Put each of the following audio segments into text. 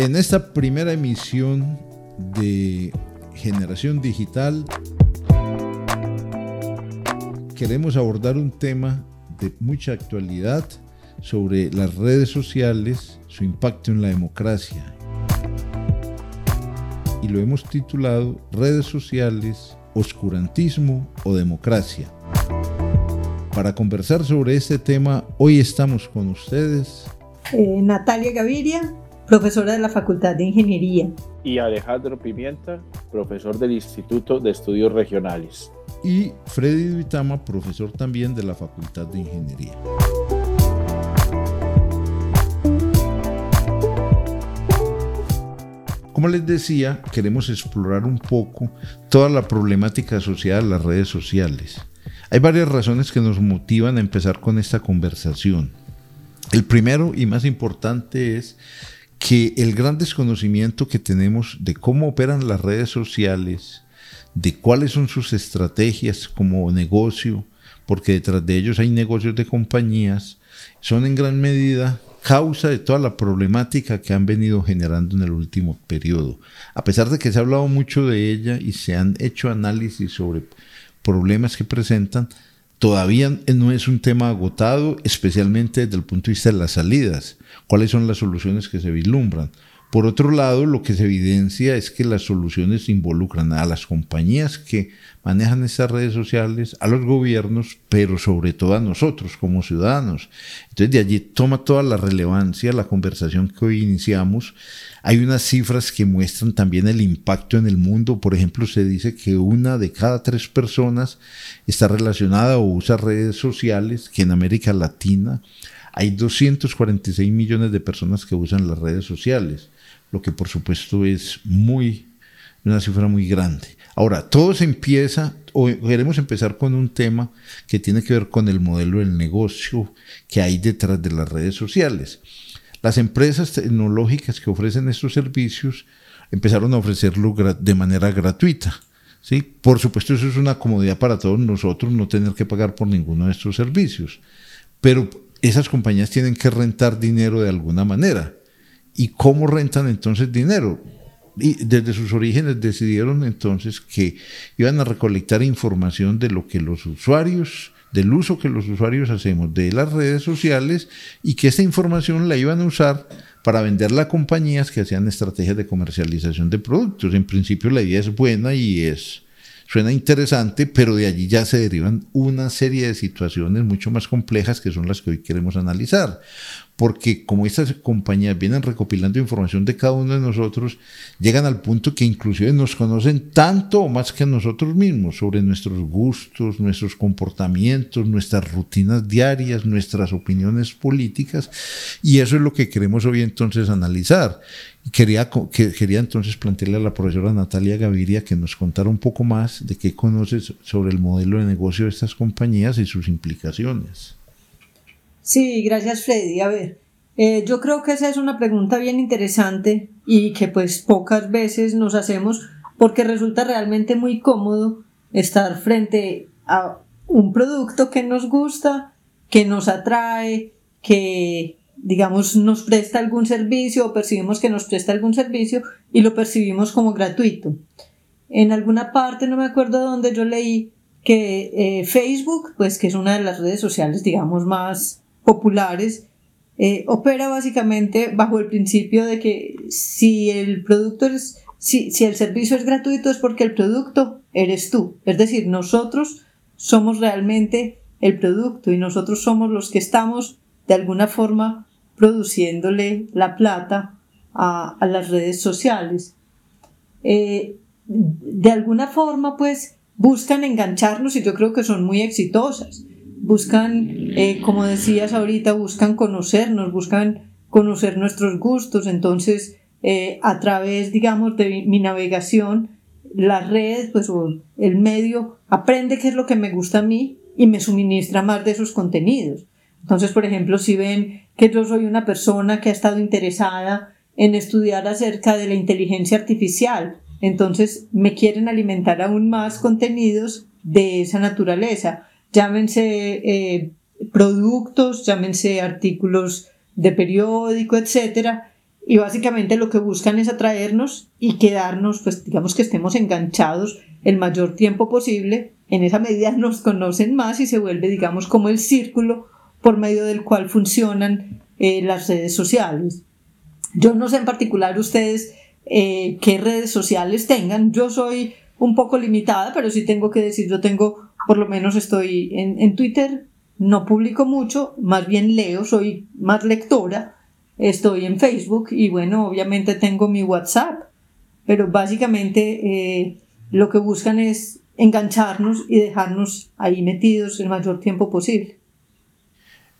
En esta primera emisión de Generación Digital queremos abordar un tema de mucha actualidad sobre las redes sociales, su impacto en la democracia. Y lo hemos titulado Redes sociales, oscurantismo o democracia. Para conversar sobre este tema, hoy estamos con ustedes. Eh, Natalia Gaviria, profesora de la Facultad de Ingeniería. Y Alejandro Pimienta, profesor del Instituto de Estudios Regionales. Y Freddy Duitama, profesor también de la Facultad de Ingeniería. Como les decía, queremos explorar un poco toda la problemática asociada a las redes sociales. Hay varias razones que nos motivan a empezar con esta conversación. El primero y más importante es que el gran desconocimiento que tenemos de cómo operan las redes sociales, de cuáles son sus estrategias como negocio, porque detrás de ellos hay negocios de compañías, son en gran medida causa de toda la problemática que han venido generando en el último periodo. A pesar de que se ha hablado mucho de ella y se han hecho análisis sobre problemas que presentan, todavía no es un tema agotado, especialmente desde el punto de vista de las salidas. ¿Cuáles son las soluciones que se vislumbran? Por otro lado, lo que se evidencia es que las soluciones involucran a las compañías que manejan estas redes sociales, a los gobiernos, pero sobre todo a nosotros como ciudadanos. Entonces de allí toma toda la relevancia la conversación que hoy iniciamos. Hay unas cifras que muestran también el impacto en el mundo. Por ejemplo, se dice que una de cada tres personas está relacionada o usa redes sociales, que en América Latina hay 246 millones de personas que usan las redes sociales, lo que por supuesto es muy una cifra muy grande. Ahora, todo se empieza, o queremos empezar con un tema que tiene que ver con el modelo del negocio que hay detrás de las redes sociales. Las empresas tecnológicas que ofrecen estos servicios empezaron a ofrecerlo de manera gratuita. ¿sí? Por supuesto, eso es una comodidad para todos nosotros, no tener que pagar por ninguno de estos servicios. Pero esas compañías tienen que rentar dinero de alguna manera. ¿Y cómo rentan entonces dinero? y desde sus orígenes decidieron entonces que iban a recolectar información de lo que los usuarios, del uso que los usuarios hacemos de las redes sociales y que esta información la iban a usar para venderla a compañías que hacían estrategias de comercialización de productos. En principio la idea es buena y es suena interesante, pero de allí ya se derivan una serie de situaciones mucho más complejas que son las que hoy queremos analizar porque como estas compañías vienen recopilando información de cada uno de nosotros, llegan al punto que inclusive nos conocen tanto o más que nosotros mismos sobre nuestros gustos, nuestros comportamientos, nuestras rutinas diarias, nuestras opiniones políticas, y eso es lo que queremos hoy entonces analizar. Quería, que, quería entonces plantearle a la profesora Natalia Gaviria que nos contara un poco más de qué conoce sobre el modelo de negocio de estas compañías y sus implicaciones. Sí, gracias Freddy. A ver, eh, yo creo que esa es una pregunta bien interesante y que pues pocas veces nos hacemos porque resulta realmente muy cómodo estar frente a un producto que nos gusta, que nos atrae, que digamos nos presta algún servicio o percibimos que nos presta algún servicio y lo percibimos como gratuito. En alguna parte, no me acuerdo dónde yo leí que eh, Facebook, pues que es una de las redes sociales digamos más populares, eh, opera básicamente bajo el principio de que si el producto es, si, si el servicio es gratuito es porque el producto eres tú. Es decir, nosotros somos realmente el producto y nosotros somos los que estamos de alguna forma produciéndole la plata a, a las redes sociales. Eh, de alguna forma, pues, buscan engancharnos y yo creo que son muy exitosas buscan, eh, como decías ahorita, buscan conocernos, buscan conocer nuestros gustos, entonces eh, a través, digamos, de mi navegación, la red, pues el medio, aprende qué es lo que me gusta a mí y me suministra más de esos contenidos. Entonces, por ejemplo, si ven que yo soy una persona que ha estado interesada en estudiar acerca de la inteligencia artificial, entonces me quieren alimentar aún más contenidos de esa naturaleza llámense eh, productos, llámense artículos de periódico, etcétera, y básicamente lo que buscan es atraernos y quedarnos, pues digamos que estemos enganchados el mayor tiempo posible. En esa medida nos conocen más y se vuelve, digamos, como el círculo por medio del cual funcionan eh, las redes sociales. Yo no sé en particular ustedes eh, qué redes sociales tengan. Yo soy un poco limitada, pero sí tengo que decir, yo tengo, por lo menos estoy en, en Twitter, no publico mucho, más bien leo, soy más lectora estoy en Facebook y bueno, obviamente tengo mi WhatsApp, pero básicamente eh, lo que buscan es engancharnos y dejarnos ahí metidos el mayor tiempo posible.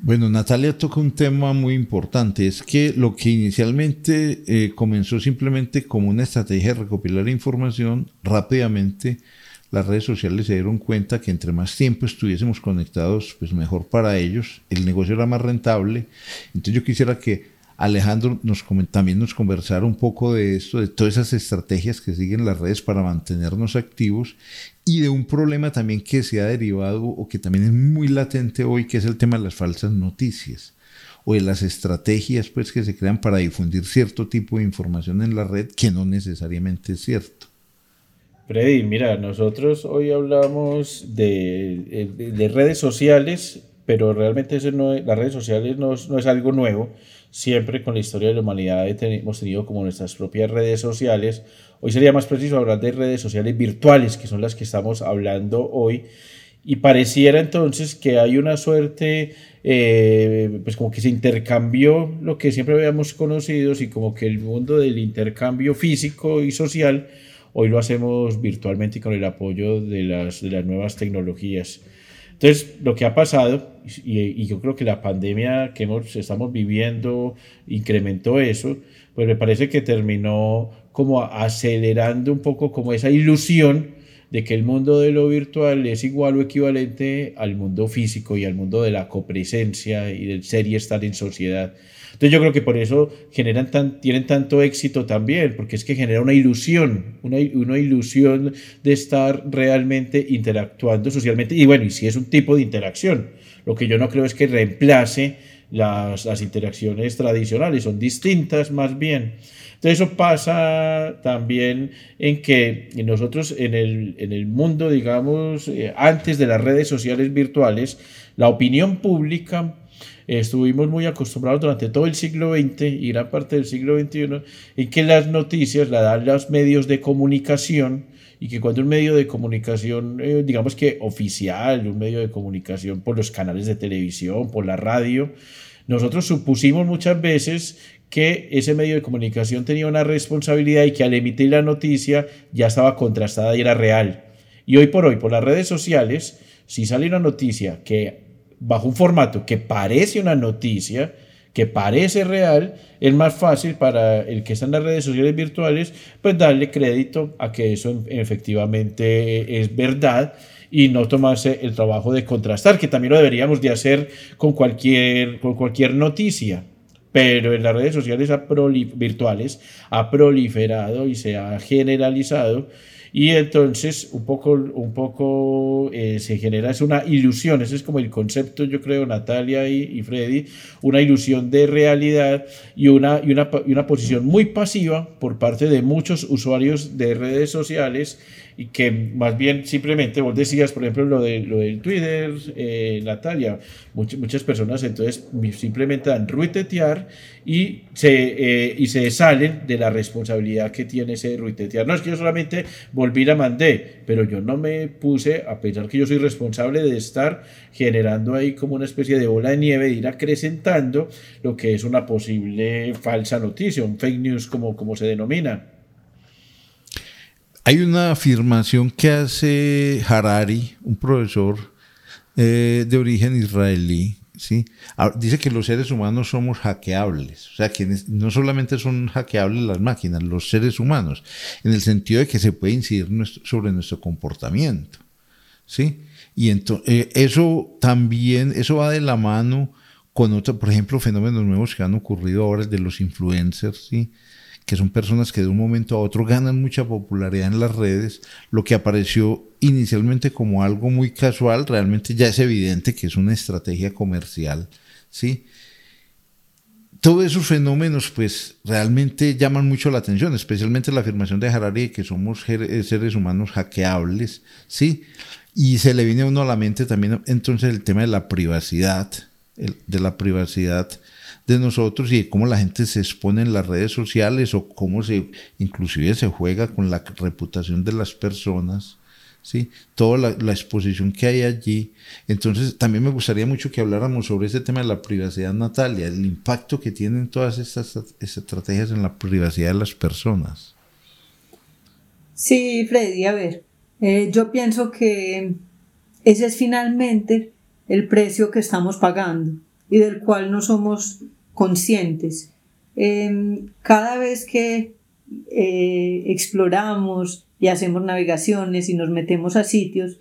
Bueno, Natalia toca un tema muy importante, es que lo que inicialmente eh, comenzó simplemente como una estrategia de recopilar información, rápidamente las redes sociales se dieron cuenta que entre más tiempo estuviésemos conectados, pues mejor para ellos, el negocio era más rentable. Entonces yo quisiera que Alejandro nos, también nos conversara un poco de esto, de todas esas estrategias que siguen las redes para mantenernos activos y de un problema también que se ha derivado o que también es muy latente hoy, que es el tema de las falsas noticias o de las estrategias pues, que se crean para difundir cierto tipo de información en la red que no necesariamente es cierto. Freddy, mira, nosotros hoy hablamos de, de, redes sociales, pero realmente eso no, las redes sociales no, no es algo nuevo siempre con la historia de la humanidad hemos tenido como nuestras propias redes sociales. Hoy sería más preciso hablar de redes sociales virtuales, que son las que estamos hablando hoy. Y pareciera entonces que hay una suerte, eh, pues como que se intercambió lo que siempre habíamos conocido y como que el mundo del intercambio físico y social, hoy lo hacemos virtualmente y con el apoyo de las, de las nuevas tecnologías. Entonces, lo que ha pasado, y, yo creo que la pandemia que estamos viviendo incrementó eso, pues me parece que terminó como acelerando un poco como esa ilusión de que el mundo de lo virtual es igual o equivalente al mundo físico y al mundo de la copresencia y del ser y estar en sociedad. Entonces yo creo que por eso generan tienen tanto éxito también, porque es que genera una ilusión, una, una ilusión de estar realmente interactuando socialmente. Y bueno, y si es un tipo de interacción, lo que yo no creo es que reemplace las, las interacciones tradicionales, son distintas más bien. Entonces eso pasa también en que nosotros en el, en el mundo, digamos, eh, antes de las redes sociales virtuales, la opinión pública estuvimos muy acostumbrados durante todo el siglo XX y gran parte del siglo XXI en que las noticias las dan los medios de comunicación y que cuando un medio de comunicación, eh, digamos que oficial, un medio de comunicación por los canales de televisión, por la radio, nosotros supusimos muchas veces que ese medio de comunicación tenía una responsabilidad y que al emitir la noticia ya estaba contrastada y era real. Y hoy por hoy, por las redes sociales, si sale una noticia que bajo un formato que parece una noticia, que parece real, es más fácil para el que está en las redes sociales virtuales, pues darle crédito a que eso efectivamente es verdad y no tomarse el trabajo de contrastar, que también lo deberíamos de hacer con cualquier, con cualquier noticia. Pero en las redes sociales virtuales ha proliferado y se ha generalizado y entonces un poco, un poco eh, se genera, es una ilusión, ese es como el concepto, yo creo, Natalia y, y Freddy, una ilusión de realidad y una, y, una, y una posición muy pasiva por parte de muchos usuarios de redes sociales y que más bien simplemente vos decías, por ejemplo, lo, de, lo del Twitter, eh, Natalia, muchas, muchas personas entonces simplemente dan ruitetear y se, eh, y se salen de la responsabilidad que tiene ese ruitetear. No es que yo solamente volví la mandé, pero yo no me puse a pensar que yo soy responsable de estar generando ahí como una especie de bola de nieve, de ir acrecentando lo que es una posible falsa noticia, un fake news como, como se denomina. Hay una afirmación que hace Harari, un profesor eh, de origen israelí, ¿sí? Ah, dice que los seres humanos somos hackeables, o sea, que no solamente son hackeables las máquinas, los seres humanos, en el sentido de que se puede incidir sobre nuestro comportamiento, ¿sí? Y eh, eso también, eso va de la mano con otros, por ejemplo, fenómenos nuevos que han ocurrido ahora, de los influencers, ¿sí? Que son personas que de un momento a otro ganan mucha popularidad en las redes, lo que apareció inicialmente como algo muy casual, realmente ya es evidente que es una estrategia comercial, ¿sí? todos esos fenómenos pues realmente llaman mucho la atención, especialmente la afirmación de Harari de que somos eh, seres humanos hackeables, ¿sí? Y se le viene a uno a la mente también entonces el tema de la privacidad, de la privacidad de nosotros y cómo la gente se expone en las redes sociales o cómo se inclusive se juega con la reputación de las personas. ¿sí? toda la, exposición que hay allí. Entonces, también me gustaría mucho que habláramos sobre ese tema de la privacidad, Natalia, el impacto que tienen todas estas estrategias en la privacidad de las personas. Sí, Freddy, a ver, eh, yo pienso que ese es finalmente el precio que estamos pagando y del cual no somos conscientes. Em, cada vez que eh, exploramos y hacemos navegaciones y nos metemos a sitios,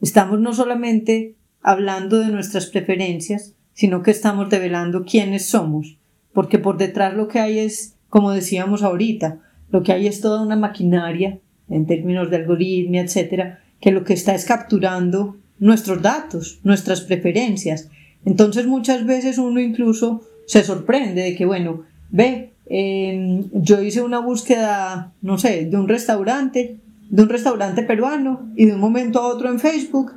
estamos no solamente hablando de nuestras preferencias, sino que estamos develando quiénes somos, porque por detrás lo que hay es, como decíamos ahorita, lo que hay es toda una maquinaria en términos de algoritmia, etcétera, que lo que está es capturando nuestros datos, nuestras preferencias. Entonces muchas veces uno incluso se sorprende de que, bueno, ve, Em, yo hice una búsqueda, no sé, de un restaurante, de un restaurante peruano y de un momento a otro en Facebook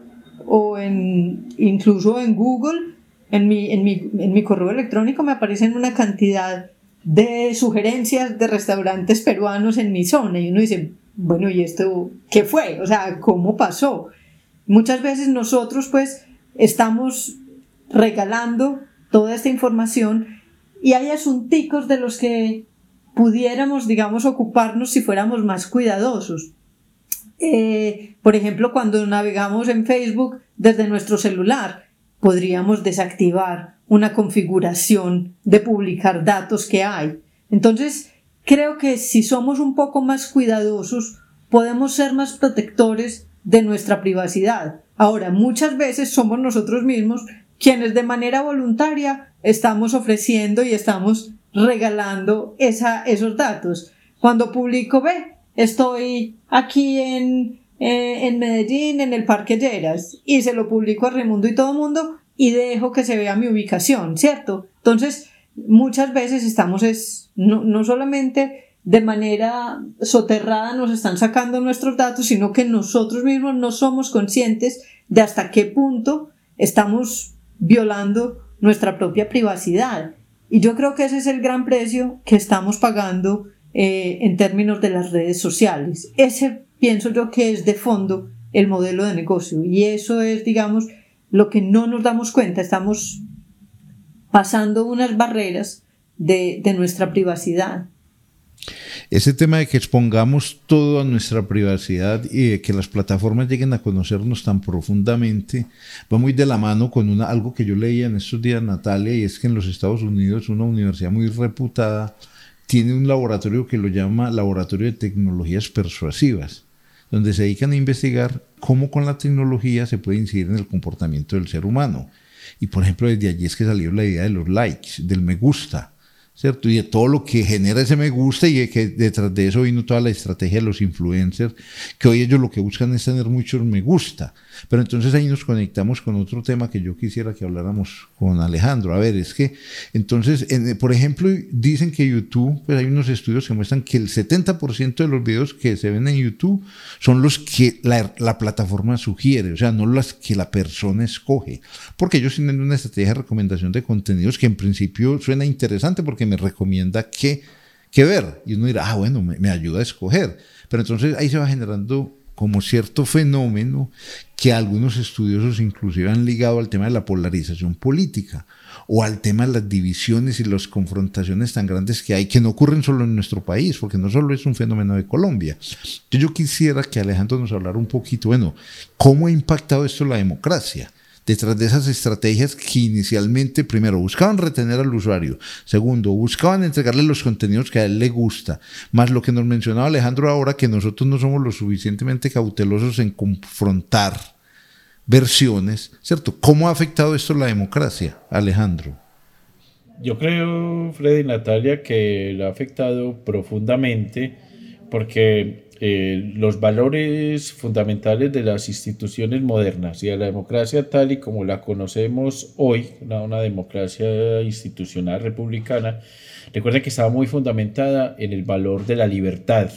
o en, incluso en Google, en mi, en mi, en mi correo electrónico me aparecen una cantidad de sugerencias de restaurantes peruanos en mi zona y uno dice, bueno, ¿y esto qué fue? O sea, ¿cómo pasó? Muchas veces nosotros pues estamos regalando toda esta información y hay asunticos de los que pudiéramos, digamos, ocuparnos si fuéramos más cuidadosos. Eh, por ejemplo, cuando navegamos en Facebook desde nuestro celular, podríamos desactivar una configuración de publicar datos que hay. Entonces, creo que si somos un poco más cuidadosos, podemos ser más protectores de nuestra privacidad. Ahora, muchas veces somos nosotros mismos quienes de manera voluntaria estamos ofreciendo y estamos regalando esa, esos datos. Cuando publico, ve, estoy aquí en, eh, en Medellín, en el Parque Lleras, y se lo publico a Raimundo y todo el mundo, y dejo que se vea mi ubicación, ¿cierto? Entonces, muchas veces estamos, es, no, no solamente de manera soterrada nos están sacando nuestros datos, sino que nosotros mismos no somos conscientes de hasta qué punto estamos violando nuestra propia privacidad. Y yo creo que ese es el gran precio que estamos pagando eh, en términos de las redes sociales. Ese pienso yo que es de fondo el modelo de negocio. Y eso es, digamos, lo que no nos damos cuenta. Estamos pasando unas barreras de, de nuestra privacidad. Ese tema de que expongamos todo a nuestra privacidad y de que las plataformas lleguen a conocernos tan profundamente va muy de la mano con una, algo que yo leía en estos días, Natalia, y es que en los Estados Unidos una universidad muy reputada tiene un laboratorio que lo llama Laboratorio de Tecnologías Persuasivas, donde se dedican a investigar cómo con la tecnología se puede incidir en el comportamiento del ser humano. Y por ejemplo, desde allí es que salió la idea de los likes, del me gusta ¿cierto? Y de todo lo que genera ese me gusta y que detrás de eso vino toda la estrategia de los influencers, que hoy ellos lo que buscan es tener muchos me gusta. Pero entonces ahí nos conectamos con otro tema que yo quisiera que habláramos con Alejandro. A ver, es que entonces, por ejemplo, dicen que YouTube, pues hay unos estudios que muestran que el 70% de los videos que se ven en YouTube son los que la, la plataforma sugiere, o sea, no las que la persona escoge. Porque ellos tienen una estrategia de recomendación de contenidos que en principio suena interesante porque me recomienda qué, qué ver. Y uno dirá, ah, bueno, me, me ayuda a escoger. Pero entonces ahí se va generando como cierto fenómeno que algunos estudiosos inclusive han ligado al tema de la polarización política o al tema de las divisiones y las confrontaciones tan grandes que hay, que no ocurren solo en nuestro país, porque no solo es un fenómeno de Colombia. Yo quisiera que Alejandro nos hablara un poquito, bueno, ¿cómo ha impactado esto la democracia? Detrás de esas estrategias que inicialmente, primero, buscaban retener al usuario, segundo, buscaban entregarle los contenidos que a él le gusta, más lo que nos mencionaba Alejandro ahora, que nosotros no somos lo suficientemente cautelosos en confrontar versiones, ¿cierto? ¿Cómo ha afectado esto la democracia, Alejandro? Yo creo, Freddy y Natalia, que lo ha afectado profundamente porque eh, los valores fundamentales de las instituciones modernas y de la democracia tal y como la conocemos hoy, una, una democracia institucional republicana, recuerden que estaba muy fundamentada en el valor de la libertad,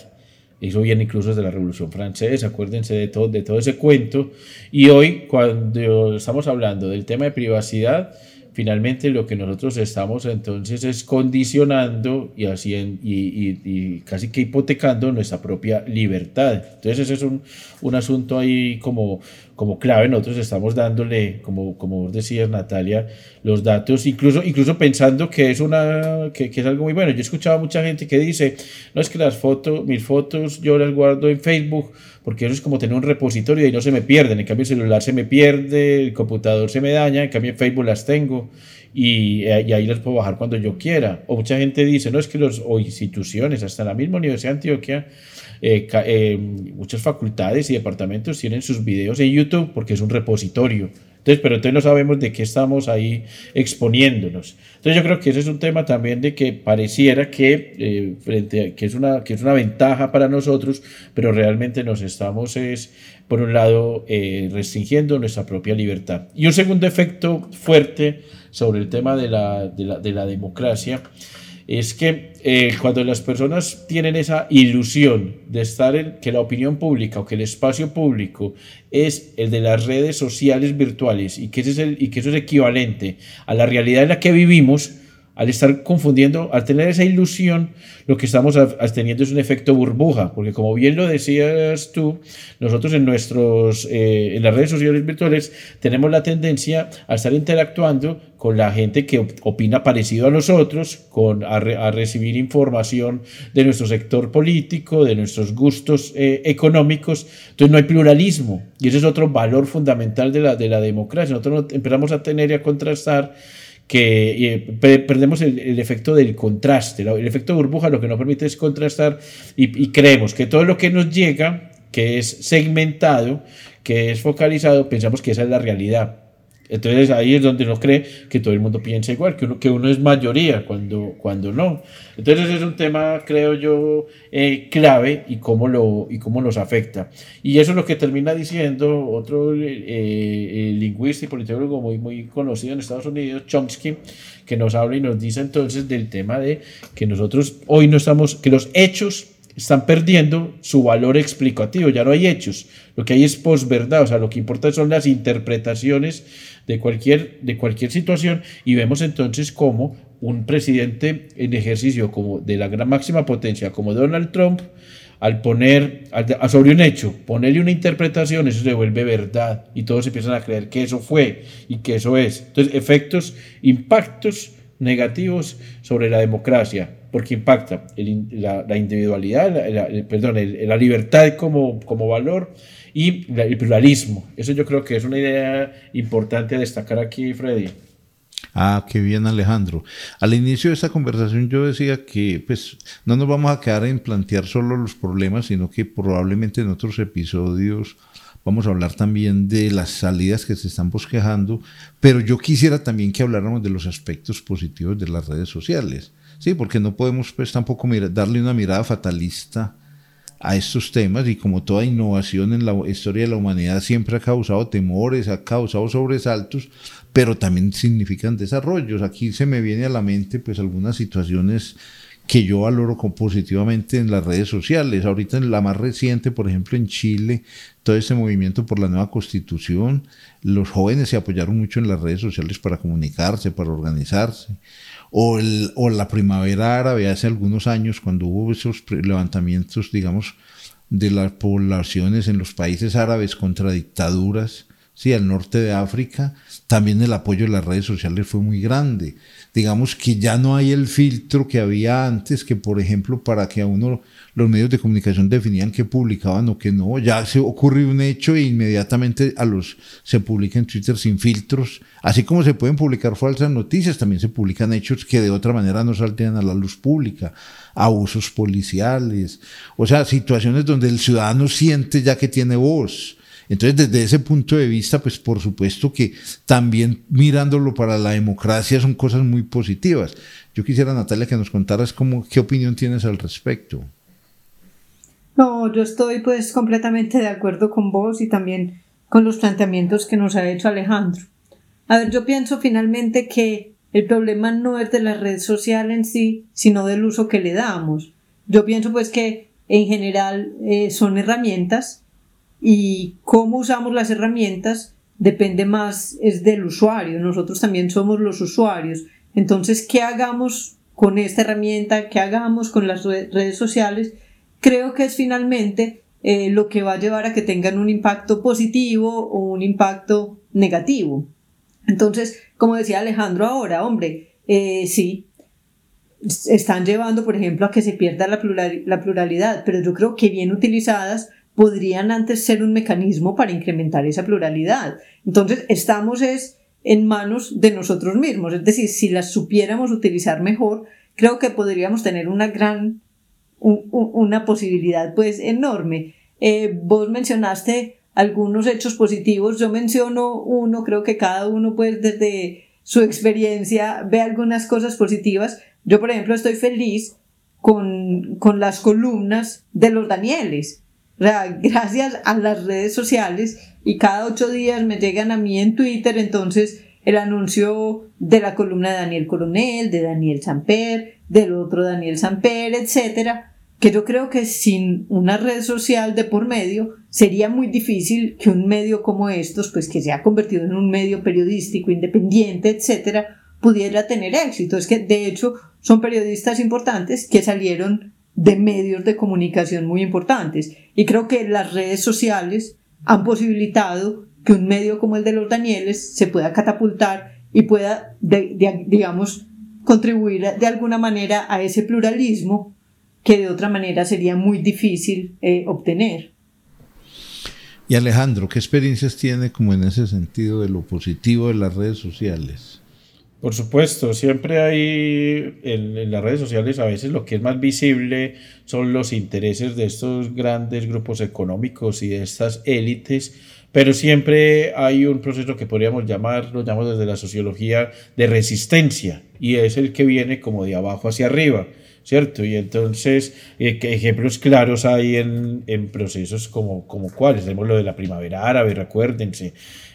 eso viene incluso desde la Revolución Francesa, acuérdense de todo, de todo ese cuento. Y hoy, cuando estamos hablando del tema de privacidad, finalmente lo que nosotros estamos entonces es condicionando y, haciendo, y, casi que hipotecando nuestra propia libertad. Entonces ese es un, un, asunto ahí como, como clave. Nosotros estamos dándole, como, como vos decías Natalia, los datos, incluso, incluso pensando que es, una, que, que es algo muy bueno. Yo he escuchado a mucha gente que dice, no es que las fotos, mis fotos yo las guardo en Facebook porque eso es como tener un repositorio y no se me pierden. En cambio, el celular se me pierde, el computador se me daña, en cambio, en Facebook las tengo y, eh, y, ahí las puedo bajar cuando yo quiera. O mucha gente dice, no, es que los instituciones, hasta la misma Universidad de Antioquia, eh, eh, muchas facultades y departamentos tienen sus videos en YouTube porque es un repositorio. Entonces, pero entonces no sabemos de qué estamos ahí exponiéndonos. Entonces yo creo que ese es un tema también de que pareciera que, eh, frente que, es una, que es una ventaja para nosotros, pero realmente nos estamos, es, por un lado, eh, restringiendo nuestra propia libertad. Y un segundo efecto fuerte sobre el tema de la, de la, de la democracia es que eh, cuando las personas tienen esa ilusión de estar en que la opinión pública o que el espacio público es el de las redes sociales virtuales y que, ese es el, y que eso es equivalente a la realidad en la que vivimos, al estar confundiendo, al tener esa ilusión, lo que estamos teniendo es un efecto burbuja, porque como bien lo decías tú, nosotros en, nuestros, eh, en las redes sociales virtuales tenemos la tendencia a estar interactuando con la gente que opina parecido a nosotros, con, a, recibir información de nuestro sector político, de nuestros gustos eh, económicos, entonces no hay pluralismo, y ese es otro valor fundamental de la, de la democracia, nosotros empezamos a tener y a contrastar que eh, perdemos el, efecto del contraste. El efecto burbuja lo que nos permite es contrastar y, creemos que todo lo que nos llega, que es segmentado, que es focalizado, pensamos que esa es la realidad. Entonces ahí es donde uno cree que todo el mundo piensa igual, que uno, que uno es mayoría cuando, cuando no. Entonces es un tema, creo yo, eh, clave y cómo, lo, y cómo nos afecta. Y eso es lo que termina diciendo otro eh, lingüista y politólogo muy, muy conocido en Estados Unidos, Chomsky, que nos habla y nos dice entonces del tema de que nosotros hoy no estamos, que los hechos están perdiendo su valor explicativo, ya no hay hechos, lo que hay es posverdad, o sea, lo que importa son las interpretaciones de cualquier, de cualquier situación y vemos entonces cómo un presidente en ejercicio como de la gran máxima potencia como Donald Trump, al poner a sobre un hecho, ponerle una interpretación, eso se vuelve verdad y todos empiezan a creer que eso fue y que eso es. Entonces, efectos, impactos negativos sobre la democracia, porque impacta la, individualidad, la, perdón, la libertad como, como valor y el pluralismo. Eso yo creo que es una idea importante a destacar aquí, Freddy. Ah, qué bien Alejandro. Al inicio de esta conversación yo decía que pues no nos vamos a quedar en plantear solo los problemas, sino que probablemente en otros episodios vamos a hablar también de las salidas que se están bosquejando, pero yo quisiera también que habláramos de los aspectos positivos de las redes sociales, sí, porque no podemos pues tampoco darle una mirada fatalista a estos temas y como toda innovación en la historia de la humanidad siempre ha causado temores, ha causado sobresaltos, pero también significan desarrollos. Aquí se me viene a la mente pues algunas situaciones que yo valoro positivamente en las redes sociales. Ahorita en la más reciente, por ejemplo, en Chile, todo este movimiento por la nueva constitución, los jóvenes se apoyaron mucho en las redes sociales para comunicarse, para organizarse o, el, o la primavera árabe hace algunos años, cuando hubo esos levantamientos, digamos, de las poblaciones en los países árabes contra dictaduras, sí, al norte de África, también el apoyo de las redes sociales fue muy grande. Digamos que ya no hay el filtro que había antes, que por ejemplo, para que a uno los medios de comunicación definían qué publicaban o qué no. Ya se ocurrió un hecho e inmediatamente a los se publica en Twitter sin filtros. Así como se pueden publicar falsas noticias, también se publican hechos que de otra manera no saldrían a la luz pública. Abusos policiales. O sea, situaciones donde el ciudadano siente ya que tiene voz. Entonces, desde ese punto de vista, pues por supuesto que también mirándolo para la democracia son cosas muy positivas. Yo quisiera, Natalia, que nos contaras cómo, qué opinión tienes al respecto. No, yo estoy pues completamente de acuerdo con vos y también con los planteamientos que nos ha hecho Alejandro. A ver, yo pienso finalmente que el problema no es de la red social en sí, sino del uso que le damos. Yo pienso pues que en general eh, son herramientas y cómo usamos las herramientas depende más es del usuario. Nosotros también somos los usuarios. Entonces, ¿qué hagamos con esta herramienta? ¿Qué hagamos con las redes sociales? Creo que es finalmente eh, lo que va a llevar a que tengan un impacto positivo o un impacto negativo. Entonces, como decía Alejandro ahora, hombre, eh, sí, están llevando, por ejemplo, a que se pierda la, la pluralidad, pero yo creo que bien utilizadas podrían antes ser un mecanismo para incrementar esa pluralidad. Entonces, estamos es en manos de nosotros mismos, es decir, si las supiéramos utilizar mejor, creo que podríamos tener una gran, una posibilidad pues enorme. Eh, vos mencionaste algunos hechos positivos. Yo menciono uno, creo que cada uno pues desde su experiencia ve algunas cosas positivas. Yo, por ejemplo, estoy feliz con, con las columnas de los Danieles. Gracias a las redes sociales y cada ocho días me llegan a mí en Twitter, entonces el anuncio de la columna de Daniel Coronel, de Daniel Samper, del otro Daniel Samper, etcétera, que yo creo que sin una red social de por medio sería muy difícil que un medio como estos, pues que se ha convertido en un medio periodístico independiente, etcétera, pudiera tener éxito. Es que de hecho son periodistas importantes que salieron de medios de comunicación muy importantes y creo que las redes sociales han posibilitado que un medio como el de los Danieles se pueda catapultar y pueda, digamos, contribuir de alguna manera a ese pluralismo que de otra manera sería muy difícil eh, obtener. Y Alejandro, ¿qué experiencias tiene como en ese sentido de lo positivo de las redes sociales? Por supuesto, siempre hay en, las redes sociales a veces lo que es más visible son los intereses de estos grandes grupos económicos y de estas élites, pero siempre hay un proceso que podríamos llamar, lo llamamos desde la sociología, de resistencia, y es el que viene como de abajo hacia arriba. ¿cierto? Y entonces, eh, ejemplos claros hay en, en, procesos como, como cuáles, tenemos lo de la primavera árabe, recuérdense,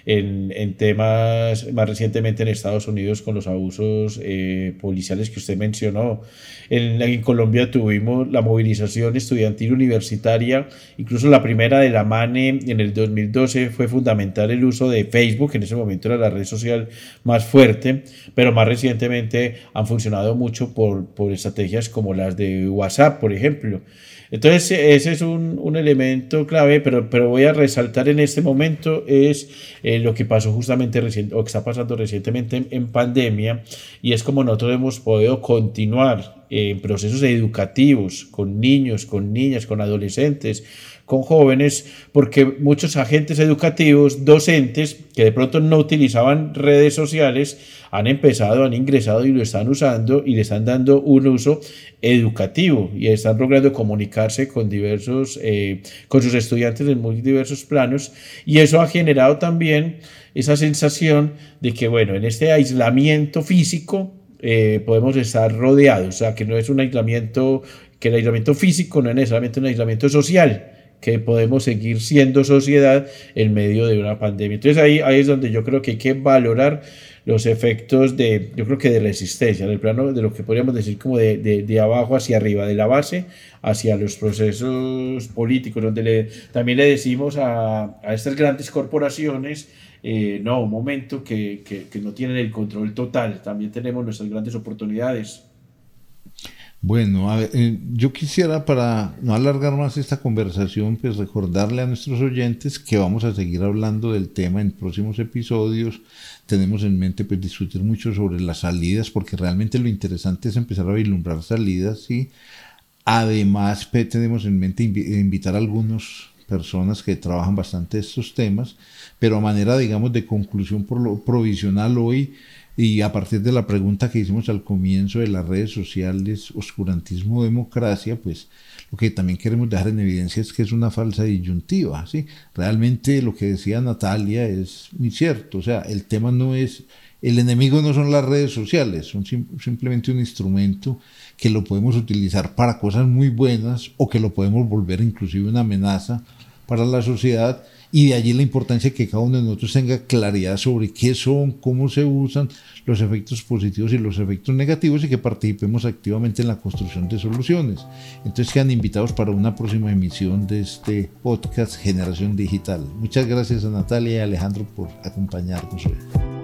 en, en, temas más recientemente en Estados Unidos con los abusos eh, policiales que usted mencionó. En, en, Colombia tuvimos la movilización estudiantil universitaria, incluso la primera de la MANE en el 2012 fue fundamental el uso de Facebook, en ese momento era la red social más fuerte, pero más recientemente han funcionado mucho por, por estrategias como las de WhatsApp, por ejemplo. Entonces ese es un, un, elemento clave, pero, pero voy a resaltar en este momento es eh, lo que pasó justamente recién, o que está pasando recientemente en, pandemia, y es como nosotros hemos podido continuar en procesos educativos con niños, con niñas, con adolescentes, con jóvenes, porque muchos agentes educativos, docentes, que de pronto no utilizaban redes sociales, han empezado, han ingresado y lo están usando y le están dando un uso educativo y están logrando comunicarse con diversos, eh, con sus estudiantes en muy diversos planos. Y eso ha generado también esa sensación de que, bueno, en este aislamiento físico eh, podemos estar rodeados, o sea, que no es un aislamiento, que el aislamiento físico no es necesariamente un aislamiento social, que podemos seguir siendo sociedad en medio de una pandemia. Entonces ahí, ahí es donde yo creo que hay que valorar los efectos de, yo creo que de resistencia, en el plano de lo que podríamos decir como de, de, de abajo hacia arriba, de la base hacia los procesos políticos, donde le, también le decimos a, a estas grandes corporaciones, eh, no, un momento que, que, que no tienen el control total, también tenemos nuestras grandes oportunidades. Bueno, eh, yo quisiera para no alargar más esta conversación, pues recordarle a nuestros oyentes que vamos a seguir hablando del tema en próximos episodios. Tenemos en mente pues discutir mucho sobre las salidas, porque realmente lo interesante es empezar a vislumbrar salidas y además tenemos en mente invitar a algunas personas que trabajan bastante estos temas, pero a manera digamos de conclusión por lo provisional hoy y a partir de la pregunta que hicimos al comienzo de las redes sociales, oscurantismo, democracia, pues lo que también queremos dejar en evidencia es que es una falsa disyuntiva. ¿sí? Realmente lo que decía Natalia es muy cierto, o sea, el tema no es, el enemigo no son las redes sociales, son simplemente un instrumento que lo podemos utilizar para cosas muy buenas o que lo podemos volver inclusive una amenaza para la sociedad y de allí la importancia que cada uno de nosotros tenga claridad sobre qué son, cómo se usan los efectos positivos y los efectos negativos y que participemos activamente en la construcción de soluciones. Entonces quedan invitados para una próxima emisión de este podcast Generación Digital. Muchas gracias a Natalia y Alejandro por acompañarnos hoy.